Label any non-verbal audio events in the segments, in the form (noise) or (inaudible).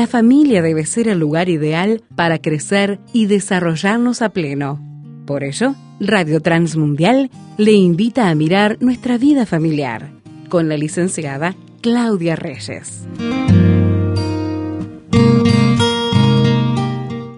la familia debe ser el lugar ideal para crecer y desarrollarnos a pleno. Por ello, Radio Transmundial le invita a mirar nuestra vida familiar con la licenciada Claudia Reyes.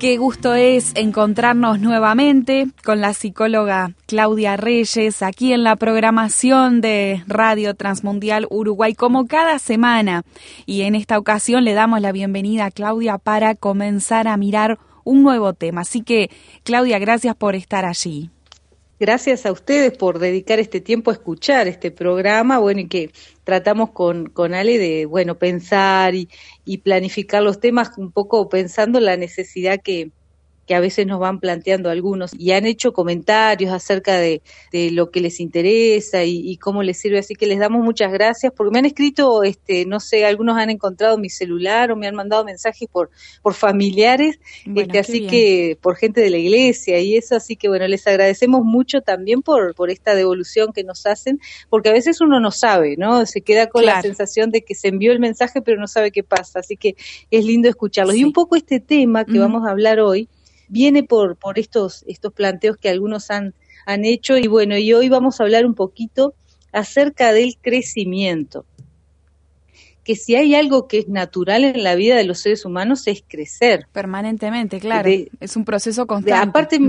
Qué gusto es encontrarnos nuevamente con la psicóloga Claudia Reyes aquí en la programación de Radio Transmundial Uruguay como cada semana. Y en esta ocasión le damos la bienvenida a Claudia para comenzar a mirar un nuevo tema. Así que, Claudia, gracias por estar allí. Gracias a ustedes por dedicar este tiempo a escuchar este programa, bueno, y que tratamos con, con Ale de, bueno, pensar y, y planificar los temas un poco pensando la necesidad que, que a veces nos van planteando algunos y han hecho comentarios acerca de, de lo que les interesa y, cómo les sirve, así que les damos muchas gracias porque me han escrito, este, no sé, algunos han encontrado mi celular o me han mandado mensajes por, por familiares, este, así que por gente de la iglesia y eso, así que bueno, les agradecemos mucho también por, por esta devolución que nos hacen, porque a veces uno no sabe, ¿no? Se queda con la sensación de que se envió el mensaje pero no sabe qué pasa, así que es lindo escucharlos. Y un poco este tema que vamos a hablar hoy, viene por, por estos, estos planteos que algunos han, han hecho y bueno, y hoy vamos a hablar un poquito acerca del crecimiento. Que si hay algo que es natural en la vida de los seres humanos es crecer. Permanentemente, claro. es un proceso constante. aparte,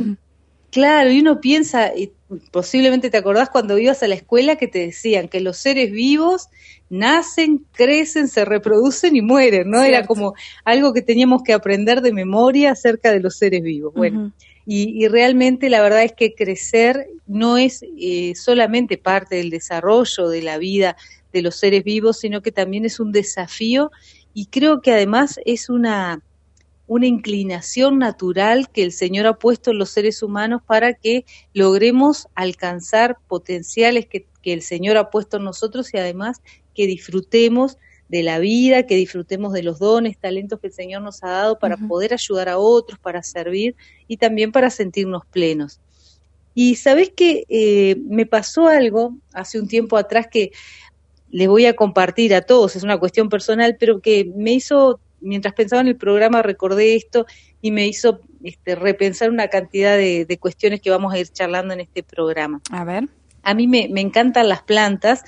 claro, y uno piensa, y posiblemente te acordás cuando ibas a la escuela que te decían que los seres vivos nacen, crecen, se reproducen y mueren, ¿no? Era como algo que teníamos que aprender de memoria acerca de los seres vivos. Bueno, y, realmente la verdad es que crecer no es eh, solamente parte del desarrollo de la vida de los seres vivos, sino que también es un desafío y creo que además es una una inclinación natural que el Señor ha puesto en los seres humanos para que logremos alcanzar potenciales que, que el Señor ha puesto en nosotros y además que disfrutemos de la vida, que disfrutemos de los dones, talentos que el Señor nos ha dado para poder ayudar a otros, para servir y también para sentirnos plenos. Y sabes que eh, me pasó algo hace un tiempo atrás que les voy a compartir a todos, es una cuestión personal, pero que me hizo, mientras pensaba en el programa, recordé esto y me hizo este, repensar una cantidad de cuestiones que vamos a ir charlando en este programa. A ver a mí me, encantan las plantas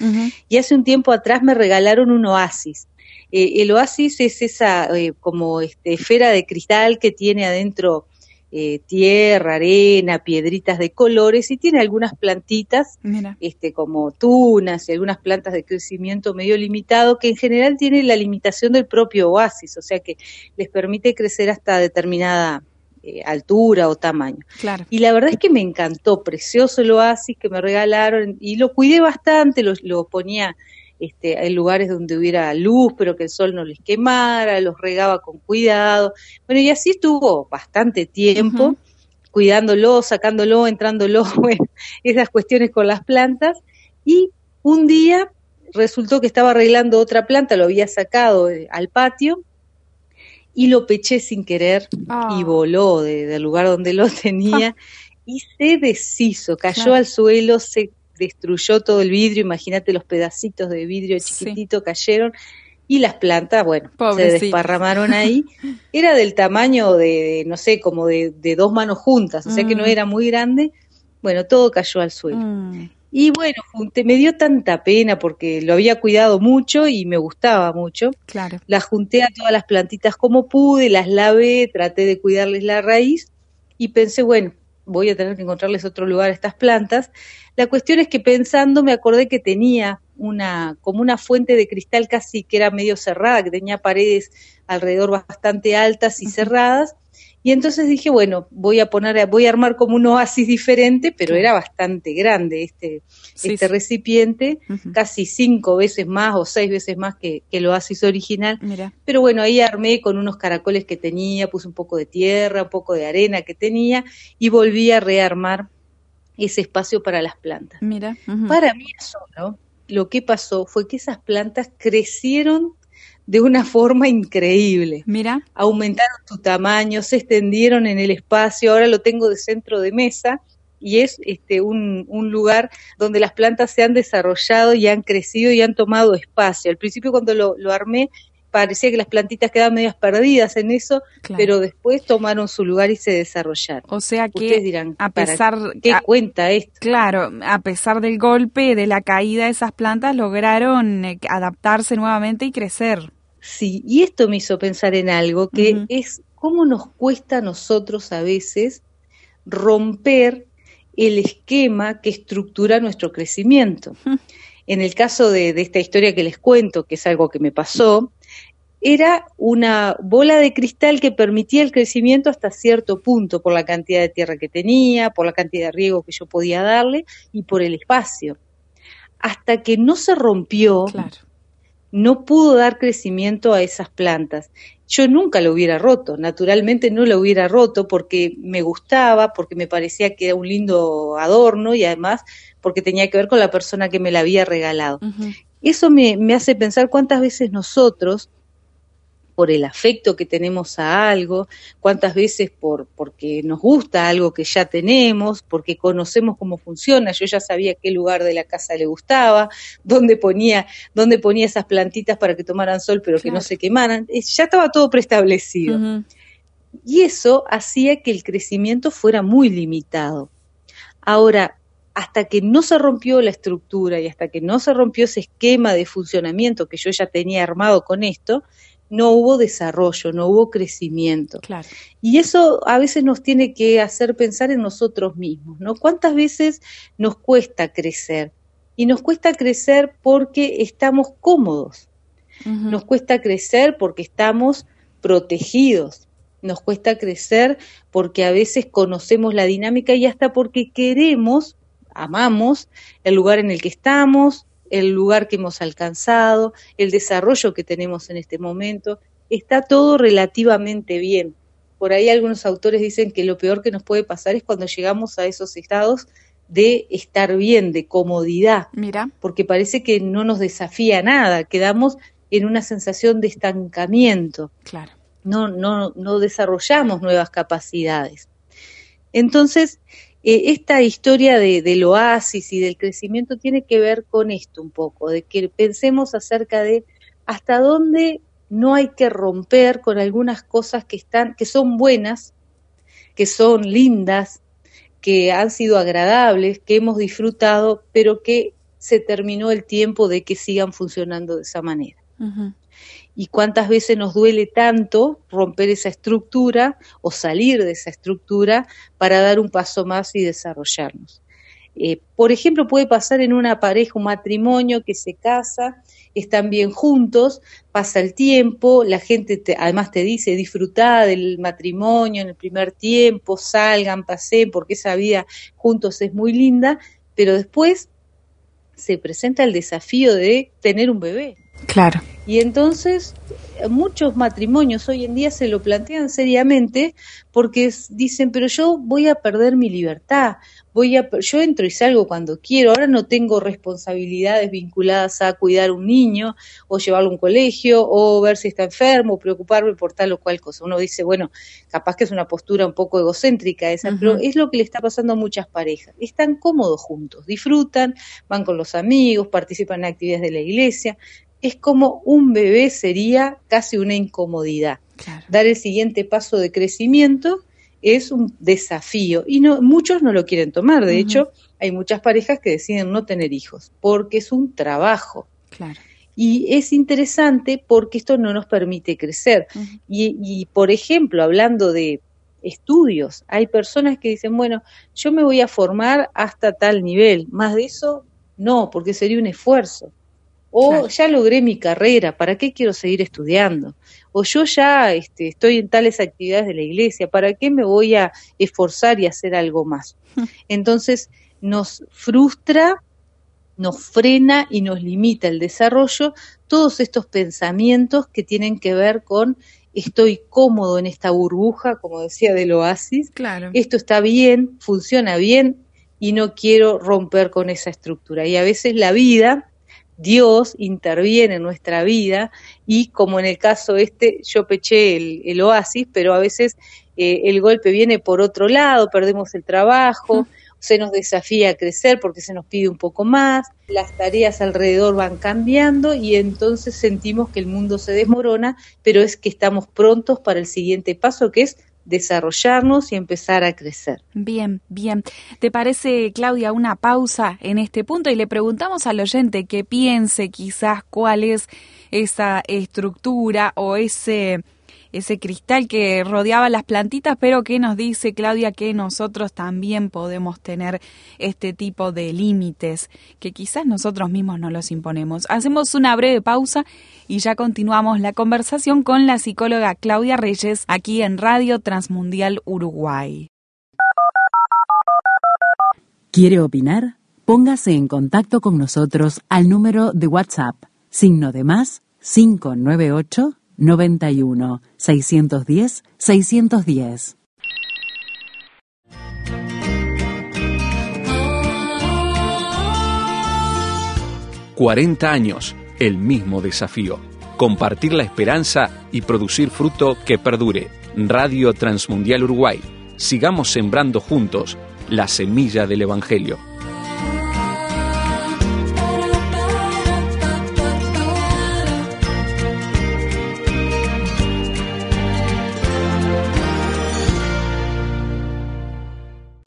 y hace un tiempo atrás me regalaron un oasis. Eh, el oasis es esa eh, como este, esfera de cristal que tiene adentro eh, tierra, arena, piedritas de colores y tiene algunas plantitas este, como tunas y algunas plantas de crecimiento medio limitado que en general tienen la limitación del propio oasis, o sea que les permite crecer hasta determinada eh, altura o tamaño. Y la verdad es que me encantó, precioso el oasis que me regalaron y lo cuidé bastante, lo, lo ponía este, en lugares donde hubiera luz, pero que el sol no les quemara, los regaba con cuidado. Bueno, y así estuvo bastante tiempo. cuidándolo, sacándolo, entrándolo, (laughs) bueno, esas cuestiones con las plantas. Y un día resultó que estaba arreglando otra planta, lo había sacado eh, al patio y lo peché sin querer y ah. voló del lugar donde lo (laughs) tenía (laughs) y se deshizo, cayó al suelo, se destruyó todo el vidrio, imagínate los pedacitos de vidrio chiquitito cayeron y las plantas, bueno, se desparramaron ahí. (laughs) Era del tamaño de, no sé, como de, dos manos juntas, o sea que no mm. era muy grande. Bueno, todo cayó al suelo. Mm. Y bueno, junté, me dio tanta pena porque lo había cuidado mucho y me gustaba mucho. Claro. Las junté a todas las plantitas como pude, las lavé, traté de cuidarles la raíz y pensé, bueno, voy a tener que encontrarles otro lugar a estas plantas. La cuestión es que pensando me acordé que tenía una como una fuente de cristal casi que era medio cerrada, que tenía paredes alrededor bastante altas y cerradas y entonces dije, bueno, voy a poner, voy a armar como un oasis diferente, pero era bastante grande este, este recipiente, casi cinco veces más o seis veces más que, el oasis original. Pero bueno, ahí armé con unos caracoles que tenía, puse un poco de tierra, un poco de arena que tenía y volví a rearmar ese espacio para las plantas. Mira. Para mí solo, lo que pasó fue que esas plantas crecieron de una forma increíble. Mira. Aumentaron su tamaño, se extendieron en el espacio, ahora lo tengo de centro de mesa y es este un, un, lugar donde las plantas se han desarrollado y han crecido y han tomado espacio. Al principio cuando lo, lo armé parecía que las plantitas quedaban medias perdidas en eso, pero después tomaron su lugar y se desarrollaron. O sea que dirán, a pesar ¿qué cuenta esto? Claro, a pesar del golpe, de la caída de esas plantas, lograron eh, adaptarse nuevamente y crecer. Sí, y esto me hizo pensar en algo que es cómo nos cuesta a nosotros a veces romper el esquema que estructura nuestro crecimiento. En el caso de, esta historia que les cuento, que es algo que me pasó, era una bola de cristal que permitía el crecimiento hasta cierto punto por la cantidad de tierra que tenía, por la cantidad de riego que yo podía darle y por el espacio. Hasta que no se rompió, no pudo dar crecimiento a esas plantas. Yo nunca lo hubiera roto, naturalmente no lo hubiera roto porque me gustaba, porque me parecía que era un lindo adorno y además porque tenía que ver con la persona que me la había regalado. Eso me, me hace pensar cuántas veces nosotros por el afecto que tenemos a algo, cuántas veces por porque nos gusta algo que ya tenemos, porque conocemos cómo funciona, yo ya sabía qué lugar de la casa le gustaba, dónde ponía, dónde ponía esas plantitas para que tomaran sol pero que no se quemaran, eh, ya estaba todo preestablecido. Y eso hacía que el crecimiento fuera muy limitado. Ahora, hasta que no se rompió la estructura y hasta que no se rompió ese esquema de funcionamiento que yo ya tenía armado con esto, no hubo desarrollo, no hubo crecimiento. Y eso a veces nos tiene que hacer pensar en nosotros mismos, ¿no? ¿Cuántas veces nos cuesta crecer? Y nos cuesta crecer porque estamos cómodos. Nos cuesta crecer porque estamos protegidos. Nos cuesta crecer porque a veces conocemos la dinámica y hasta porque queremos, amamos el lugar en el que estamos, el lugar que hemos alcanzado, el desarrollo que tenemos en este momento, está todo relativamente bien. Por ahí algunos autores dicen que lo peor que nos puede pasar es cuando llegamos a esos estados de estar bien, de comodidad, Mira. porque parece que no nos desafía nada, quedamos en una sensación de estancamiento. Claro. No, no, no desarrollamos nuevas capacidades. Entonces, eh, esta historia de, del oasis y del crecimiento tiene que ver con esto un poco, de que pensemos acerca de hasta dónde no hay que romper con algunas cosas que están, que son buenas, que son lindas, que han sido agradables, que hemos disfrutado, pero que se terminó el tiempo de que sigan funcionando de esa manera y cuántas veces nos duele tanto romper esa estructura o salir de esa estructura para dar un paso más y desarrollarnos. Eh, por ejemplo, puede pasar en una pareja, un matrimonio que se casa, están bien juntos, pasa el tiempo, la gente además te dice disfrutá del matrimonio en el primer tiempo, salgan, pasen, porque esa vida juntos es muy linda, pero después se presenta el desafío de tener un bebé. Claro. Y entonces muchos matrimonios hoy en día se lo plantean seriamente porque dicen, pero yo voy a perder mi libertad, voy a, yo entro y salgo cuando quiero, ahora no tengo responsabilidades vinculadas a cuidar un niño o llevarlo a un colegio o ver si está enfermo, o preocuparme por tal o cual cosa. Uno dice, bueno, capaz que es una postura un poco egocéntrica esa, pero es lo que le está pasando a muchas parejas. Están cómodos juntos, disfrutan, van con los amigos, participan en actividades de la iglesia, es como un bebé sería casi una incomodidad. Dar el siguiente paso de crecimiento es un desafío y no, muchos no lo quieren tomar. De hecho, hay muchas parejas que deciden no tener hijos porque es un trabajo. Y es interesante porque esto no nos permite crecer. y, y, por ejemplo, hablando de estudios, hay personas que dicen, bueno, yo me voy a formar hasta tal nivel, más de eso no, porque sería un esfuerzo. O ya logré mi carrera, ¿para qué quiero seguir estudiando? O yo ya este, estoy en tales actividades de la iglesia, ¿para qué me voy a esforzar y hacer algo más? Entonces nos frustra, nos frena y nos limita el desarrollo todos estos pensamientos que tienen que ver con estoy cómodo en esta burbuja, como decía del oasis, claro. esto está bien, funciona bien y no quiero romper con esa estructura. Y a veces la vida Dios interviene en nuestra vida y como en el caso este, yo peché el, oasis, pero a veces eh, el golpe viene por otro lado, perdemos el trabajo, se nos desafía a crecer porque se nos pide un poco más, las tareas alrededor van cambiando y entonces sentimos que el mundo se desmorona, pero es que estamos prontos para el siguiente paso que es desarrollarnos y empezar a crecer. Bien, bien. ¿Te parece, Claudia, una pausa en este punto? Y le preguntamos al oyente que piense quizás cuál es esa estructura o ese ese cristal que rodeaba las plantitas, pero que nos dice Claudia que nosotros también podemos tener este tipo de límites que quizás nosotros mismos no los imponemos. Hacemos una breve pausa y ya continuamos la conversación con la psicóloga Claudia Reyes aquí en Radio Transmundial Uruguay. ¿Quiere opinar? Póngase en contacto con nosotros al número de WhatsApp, signo de más 598 91 610 610. ...40 años, el mismo desafío. Compartir la esperanza y producir fruto que perdure. Radio Transmundial Uruguay. Sigamos sembrando juntos la semilla del Evangelio.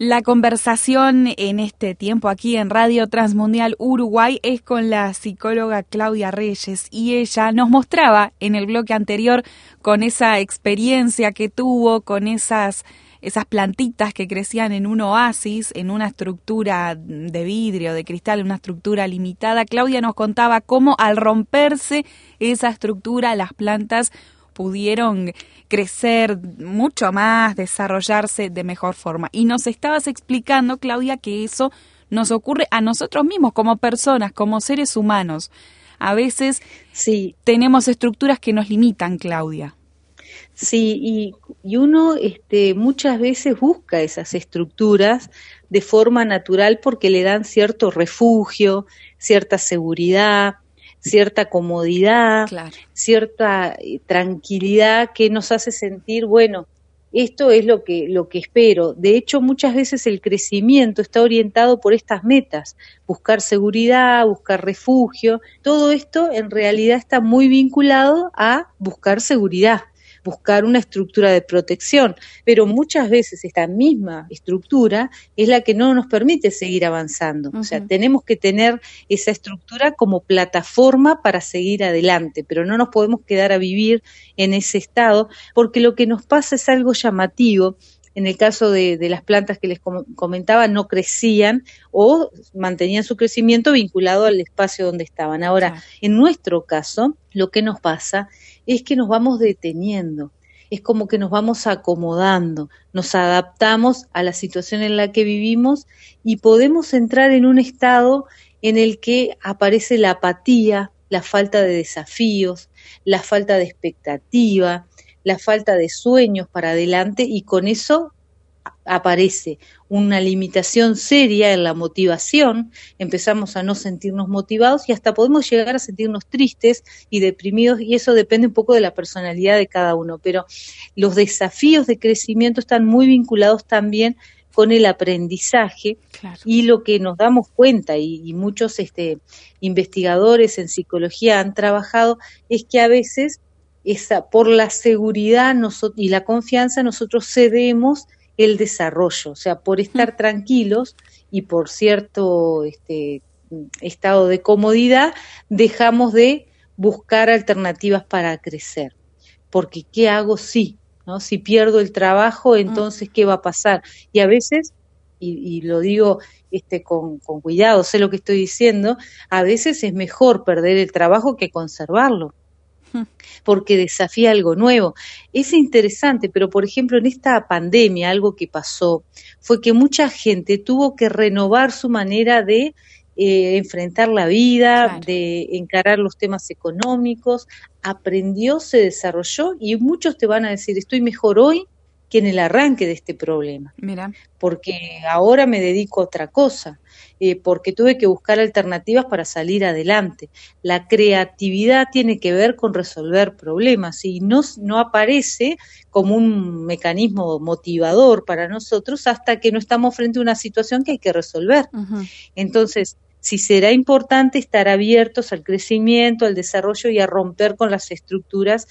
La conversación en este tiempo aquí en Radio Transmundial Uruguay es con la psicóloga Claudia Reyes y ella nos mostraba en el bloque anterior con esa experiencia que tuvo, con esas esas plantitas que crecían en un oasis, en una estructura de vidrio, de cristal, una estructura limitada. Claudia nos contaba cómo al romperse esa estructura las plantas pudieron crecer mucho más, desarrollarse de mejor forma. Y nos estabas explicando, Claudia, que eso nos ocurre a nosotros mismos como personas, como seres humanos. A veces sí. tenemos estructuras que nos limitan, Claudia. Sí, y, y, uno este, muchas veces busca esas estructuras de forma natural porque le dan cierto refugio, cierta seguridad, cierta comodidad, cierta eh, tranquilidad que nos hace sentir, bueno, esto es lo que, lo que espero. De hecho, muchas veces el crecimiento está orientado por estas metas, buscar seguridad, buscar refugio. Todo esto en realidad está muy vinculado a buscar seguridad buscar una estructura de protección, pero muchas veces esta misma estructura es la que no nos permite seguir avanzando. O sea, tenemos que tener esa estructura como plataforma para seguir adelante, pero no nos podemos quedar a vivir en ese estado porque lo que nos pasa es algo llamativo en el caso de, las plantas que les comentaba, no crecían o mantenían su crecimiento vinculado al espacio donde estaban. Ahora, en nuestro caso, lo que nos pasa es que nos vamos deteniendo, es como que nos vamos acomodando, nos adaptamos a la situación en la que vivimos y podemos entrar en un estado en el que aparece la apatía, la falta de desafíos, la falta de expectativa, la falta de sueños para adelante y con eso aparece una limitación seria en la motivación, empezamos a no sentirnos motivados y hasta podemos llegar a sentirnos tristes y deprimidos y eso depende un poco de la personalidad de cada uno, pero los desafíos de crecimiento están muy vinculados también con el aprendizaje y lo que nos damos cuenta y, muchos este, investigadores en psicología han trabajado es que a veces esa, por la seguridad y la confianza nosotros cedemos el desarrollo, o sea, por estar tranquilos y por cierto este, estado de comodidad, dejamos de buscar alternativas para crecer. Porque ¿qué hago si? ¿no? Si pierdo el trabajo, entonces ¿qué va a pasar? Y a veces, y, lo digo este, con, con cuidado, sé lo que estoy diciendo, a veces es mejor perder el trabajo que conservarlo (laughs) porque desafía algo nuevo. Es interesante, pero por ejemplo en esta pandemia algo que pasó fue que mucha gente tuvo que renovar su manera de eh, enfrentar la vida, de encarar los temas económicos, aprendió, se desarrolló y muchos te van a decir, estoy mejor hoy que en el arranque de este problema. Mira. Porque ahora me dedico a otra cosa, eh, porque tuve que buscar alternativas para salir adelante. La creatividad tiene que ver con resolver problemas y no, no aparece como un mecanismo motivador para nosotros hasta que no estamos frente a una situación que hay que resolver. Entonces, si será importante estar abiertos al crecimiento, al desarrollo y a romper con las estructuras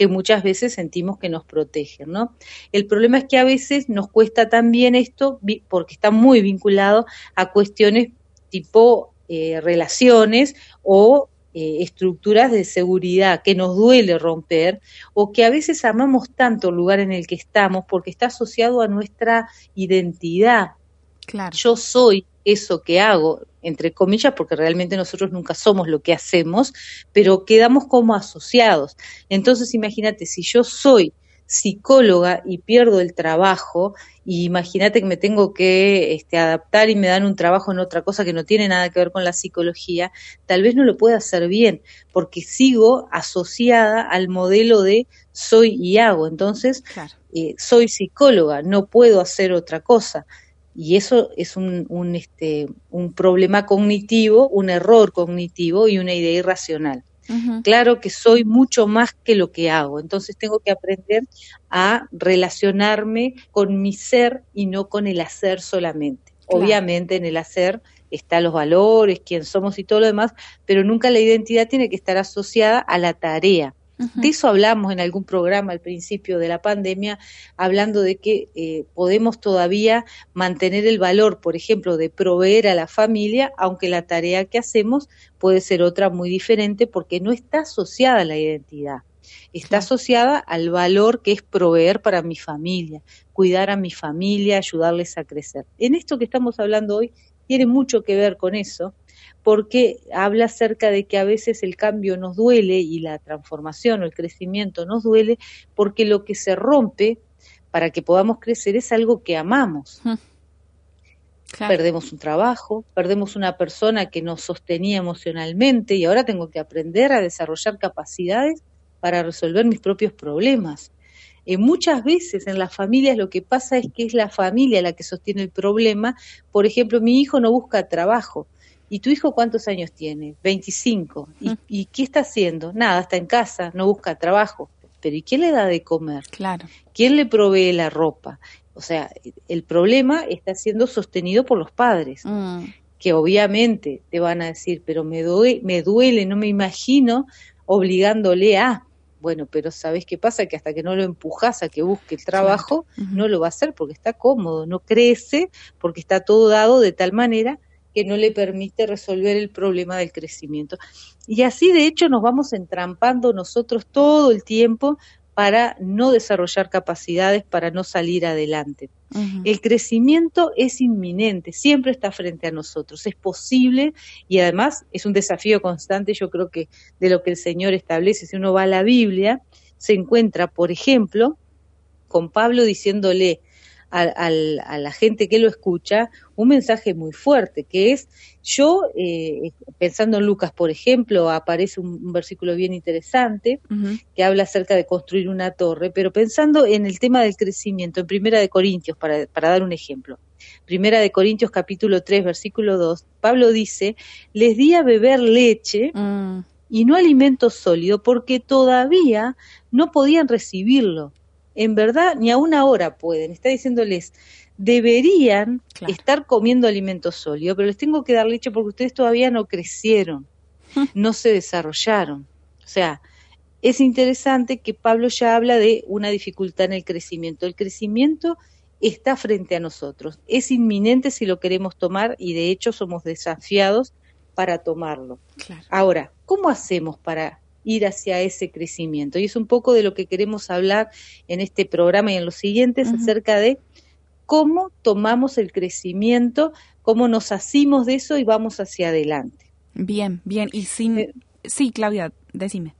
que muchas veces sentimos que nos protegen, ¿no? El problema es que a veces nos cuesta también esto porque está muy vinculado a cuestiones tipo eh, relaciones o eh, estructuras de seguridad que nos duele romper o que a veces amamos tanto el lugar en el que estamos porque está asociado a nuestra identidad. Claro. Yo soy eso que hago, entre comillas, porque realmente nosotros nunca somos lo que hacemos, pero quedamos como asociados. Entonces, imagínate, si yo soy psicóloga y pierdo el trabajo, y imagínate que me tengo que este, adaptar y me dan un trabajo en otra cosa que no tiene nada que ver con la psicología, tal vez no lo pueda hacer bien, porque sigo asociada al modelo de soy y hago. Entonces, eh, soy psicóloga, no puedo hacer otra cosa y eso es un, un, este, un problema cognitivo, un error cognitivo y una idea irracional. Claro que soy mucho más que lo que hago, entonces tengo que aprender a relacionarme con mi ser y no con el hacer solamente. Obviamente en el hacer están los valores, quién somos y todo lo demás, pero nunca la identidad tiene que estar asociada a la tarea. De eso hablamos en algún programa al principio de la pandemia, hablando de que eh, podemos todavía mantener el valor, por ejemplo, de proveer a la familia, aunque la tarea que hacemos puede ser otra muy diferente porque no está asociada a la identidad. Está asociada al valor que es proveer para mi familia, cuidar a mi familia, ayudarles a crecer. En esto que estamos hablando hoy tiene mucho que ver con eso, porque habla acerca de que a veces el cambio nos duele y la transformación o el crecimiento nos duele porque lo que se rompe para que podamos crecer es algo que amamos. Perdemos un trabajo, perdemos una persona que nos sostenía emocionalmente y ahora tengo que aprender a desarrollar capacidades para resolver mis propios problemas. Eh, muchas veces en las familias lo que pasa es que es la familia la que sostiene el problema. Por ejemplo, mi hijo no busca trabajo, ¿Y tu hijo cuántos años tiene? 25. ¿Y, ¿Y qué está haciendo? Nada, está en casa, no busca trabajo. Pero ¿y quién le da de comer? Claro. ¿Quién le provee la ropa? O sea, el problema está siendo sostenido por los padres, mm. que obviamente te van a decir, pero me, duele, me duele, no me imagino obligándole a. Bueno, pero ¿sabes qué pasa? Que hasta que no lo empujas a que busque el trabajo, no lo va a hacer porque está cómodo, no crece, porque está todo dado de tal manera que no le permite resolver el problema del crecimiento. Y así, de hecho, nos vamos entrampando nosotros todo el tiempo para no desarrollar capacidades, para no salir adelante. El crecimiento es inminente, siempre está frente a nosotros, es posible y además es un desafío constante, yo creo que de lo que el Señor establece, si uno va a la Biblia, se encuentra, por ejemplo, con Pablo diciéndole, a, la gente que lo escucha un mensaje muy fuerte, que es, yo, eh, pensando en Lucas, por ejemplo, aparece un, versículo bien interesante que habla acerca de construir una torre, pero pensando en el tema del crecimiento, en Primera de Corintios, para, para dar un ejemplo. Primera de Corintios capítulo 3, versículo 2, Pablo dice, les di a beber leche mm. y no alimento sólido porque todavía no podían recibirlo en verdad ni a una hora pueden. Está diciéndoles, deberían estar comiendo alimentos sólidos, pero les tengo que dar leche porque ustedes todavía no crecieron, (laughs) no se desarrollaron. O sea, es interesante que Pablo ya habla de una dificultad en el crecimiento. El crecimiento está frente a nosotros, es inminente si lo queremos tomar y de hecho somos desafiados para tomarlo. Ahora, ¿cómo hacemos para ir hacia ese crecimiento. Y es un poco de lo que queremos hablar en este programa y en los siguientes acerca de cómo tomamos el crecimiento, cómo nos asimos de eso y vamos hacia adelante. Bien, bien. Y sin... Eh, sí, Claudia, decime.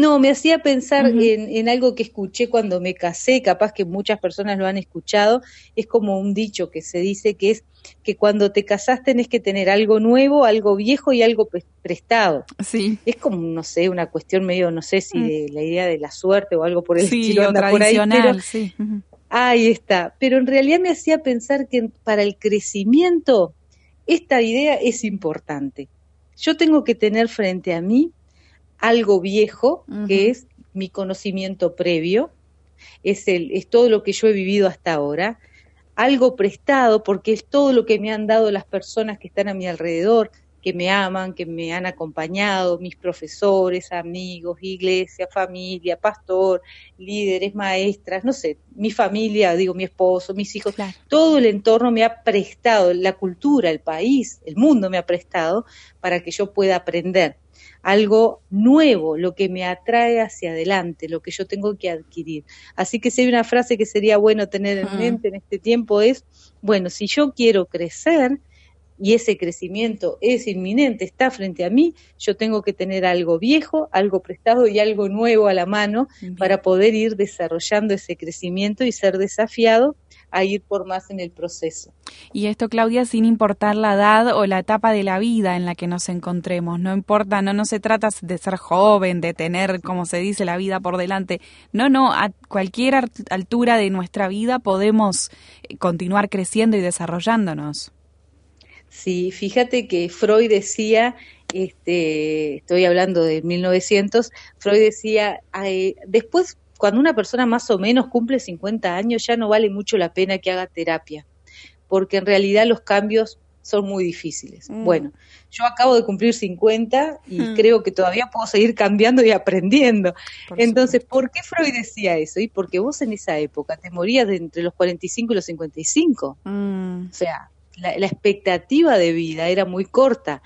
No, me hacía pensar en, algo que escuché cuando me casé, capaz que muchas personas lo han escuchado, es como un dicho que se dice que es que cuando te casás tenés que tener algo nuevo, algo viejo y algo prestado. Sí. Es como, no sé, una cuestión medio, no sé si mm. de la idea de la suerte o algo por el estilo anda por ahí, pero, sí. Ahí está. Pero en realidad me hacía pensar que para el crecimiento esta idea es importante. Yo tengo que tener frente a mí algo viejo, que es mi conocimiento previo, es, el, es todo lo que yo he vivido hasta ahora, algo prestado, porque es todo lo que me han dado las personas que están a mi alrededor, que me aman, que me han acompañado, mis profesores, amigos, iglesia, familia, pastor, líderes, maestras, no sé, mi familia, digo, mi esposo, mis hijos, todo el entorno me ha prestado, la cultura, el país, el mundo me ha prestado para que yo pueda aprender algo nuevo, lo que me atrae hacia adelante, lo que yo tengo que adquirir. Así que si hay una frase que sería bueno tener en mente en este tiempo es, bueno, si yo quiero crecer, y ese crecimiento es inminente, está frente a mí, yo tengo que tener algo viejo, algo prestado y algo nuevo a la mano para poder ir desarrollando ese crecimiento y ser desafiado a ir por más en el proceso. Y esto, Claudia, sin importar la edad o la etapa de la vida en la que nos encontremos, no importa, no, no se trata de ser joven, de tener, como se dice, la vida por delante, no, no, a cualquier altura de nuestra vida podemos eh, continuar creciendo y desarrollándonos. Sí, fíjate que Freud decía, este, estoy hablando de 1900, Freud decía, después cuando una persona más o menos cumple 50 años ya no vale mucho la pena que haga terapia, porque en realidad los cambios son muy difíciles. Mm. Bueno, yo acabo de cumplir 50 y hmm. creo que todavía puedo seguir cambiando y aprendiendo. Entonces, ¿por qué Freud decía eso? Y porque vos en esa época te morías de entre los 45 y los 55. Mm. O sea, la, expectativa de vida era muy corta.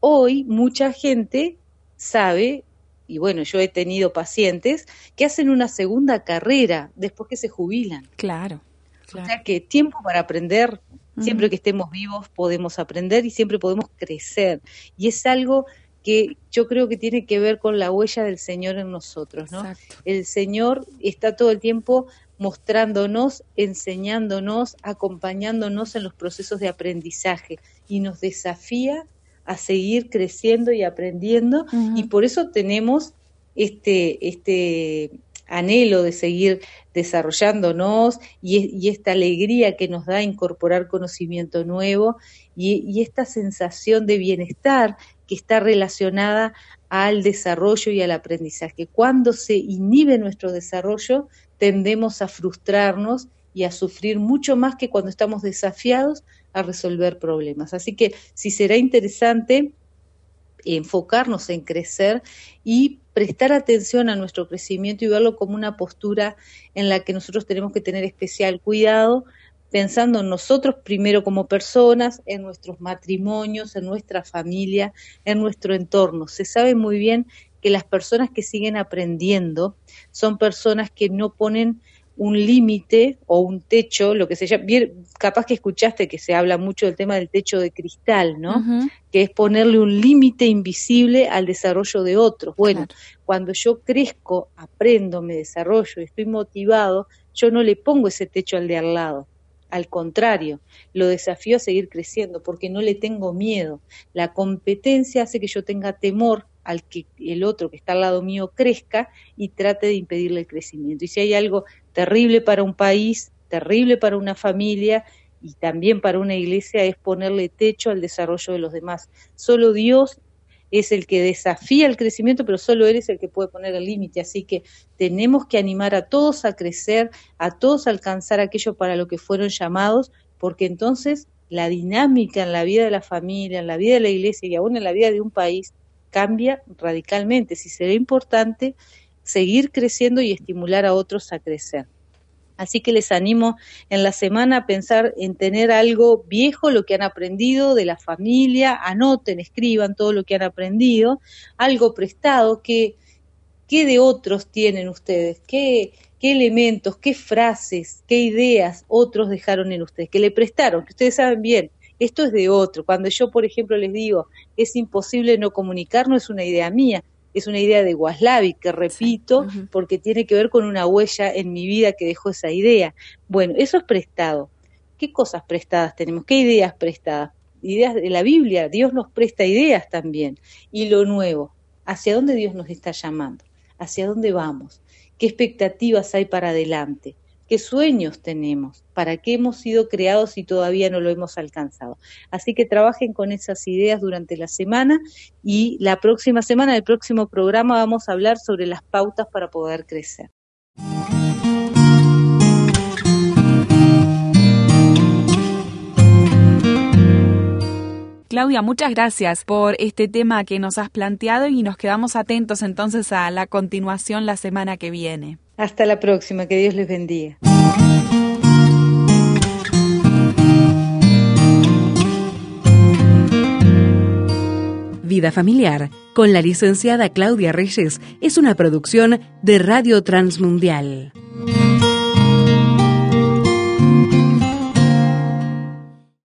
Hoy mucha gente sabe, y bueno, yo he tenido pacientes que hacen una segunda carrera después que se jubilan. Claro. O sea que tiempo para aprender, siempre que estemos vivos podemos aprender y siempre podemos crecer. Y es algo que yo creo que tiene que ver con la huella del Señor en nosotros, ¿no? El Señor está todo el tiempo mostrándonos, enseñándonos, acompañándonos en los procesos de aprendizaje. Y nos desafía a seguir creciendo y aprendiendo. Y por eso tenemos este, este anhelo de seguir desarrollándonos y, esta alegría que nos da incorporar conocimiento nuevo y, esta sensación de bienestar que está relacionada al desarrollo y al aprendizaje. Cuando se inhibe nuestro desarrollo, tendemos a frustrarnos y a sufrir mucho más que cuando estamos desafiados a resolver problemas. Así que si será interesante enfocarnos en crecer y prestar atención a nuestro crecimiento y verlo como una postura en la que nosotros tenemos que tener especial cuidado, pensando en nosotros primero como personas, en nuestros matrimonios, en nuestra familia, en nuestro entorno. Se sabe muy bien que las personas que siguen aprendiendo son personas que no ponen un límite o un techo, lo que se llama, capaz que escuchaste que se habla mucho del tema del techo de cristal, ¿no? Que es ponerle un límite invisible al desarrollo de otros. Bueno, cuando yo crezco, aprendo, me desarrollo, estoy motivado, yo no le pongo ese techo al de al lado. Al contrario, lo desafío a seguir creciendo porque no le tengo miedo. La competencia hace que yo tenga temor al que el otro que está al lado mío crezca y trate de impedirle el crecimiento. Y si hay algo terrible para un país, terrible para una familia y también para una iglesia es ponerle techo al desarrollo de los demás. Solo Dios es el que desafía el crecimiento, pero solo Él es el que puede poner el límite. Así que tenemos que animar a todos a crecer, a todos a alcanzar aquello para lo que fueron llamados, porque entonces la dinámica en la vida de la familia, en la vida de la iglesia y aún en la vida de un país cambia radicalmente. Si será importante seguir creciendo y estimular a otros a crecer. Así que les animo en la semana a pensar en tener algo viejo, lo que han aprendido de la familia, anoten, escriban todo lo que han aprendido, algo prestado, que, ¿qué de otros tienen ustedes? ¿Qué, ¿Qué elementos, qué frases, qué ideas otros dejaron en ustedes? Que le prestaron, que ustedes saben bien, esto es de otro. Cuando yo, por ejemplo, les digo, es imposible no comunicar, no es una idea mía, es una idea de Waslavi, que repito, porque tiene que ver con una huella en mi vida que dejó esa idea. Bueno, eso es prestado. ¿Qué cosas prestadas tenemos? ¿Qué ideas prestadas? Ideas de la Biblia, Dios nos presta ideas también. Y lo nuevo, ¿hacia dónde Dios nos está llamando? ¿Hacia dónde vamos? ¿Qué expectativas hay para adelante? Qué sueños tenemos, para qué hemos sido creados y todavía no lo hemos alcanzado. Así que trabajen con esas ideas durante la semana y la próxima semana, el próximo programa, vamos a hablar sobre las pautas para poder crecer. Claudia, muchas gracias por este tema que nos has planteado y nos quedamos atentos entonces a la continuación la semana que viene. Hasta la próxima, que Dios les bendiga. Vida Familiar con la licenciada Claudia Reyes es una producción de Radio Transmundial.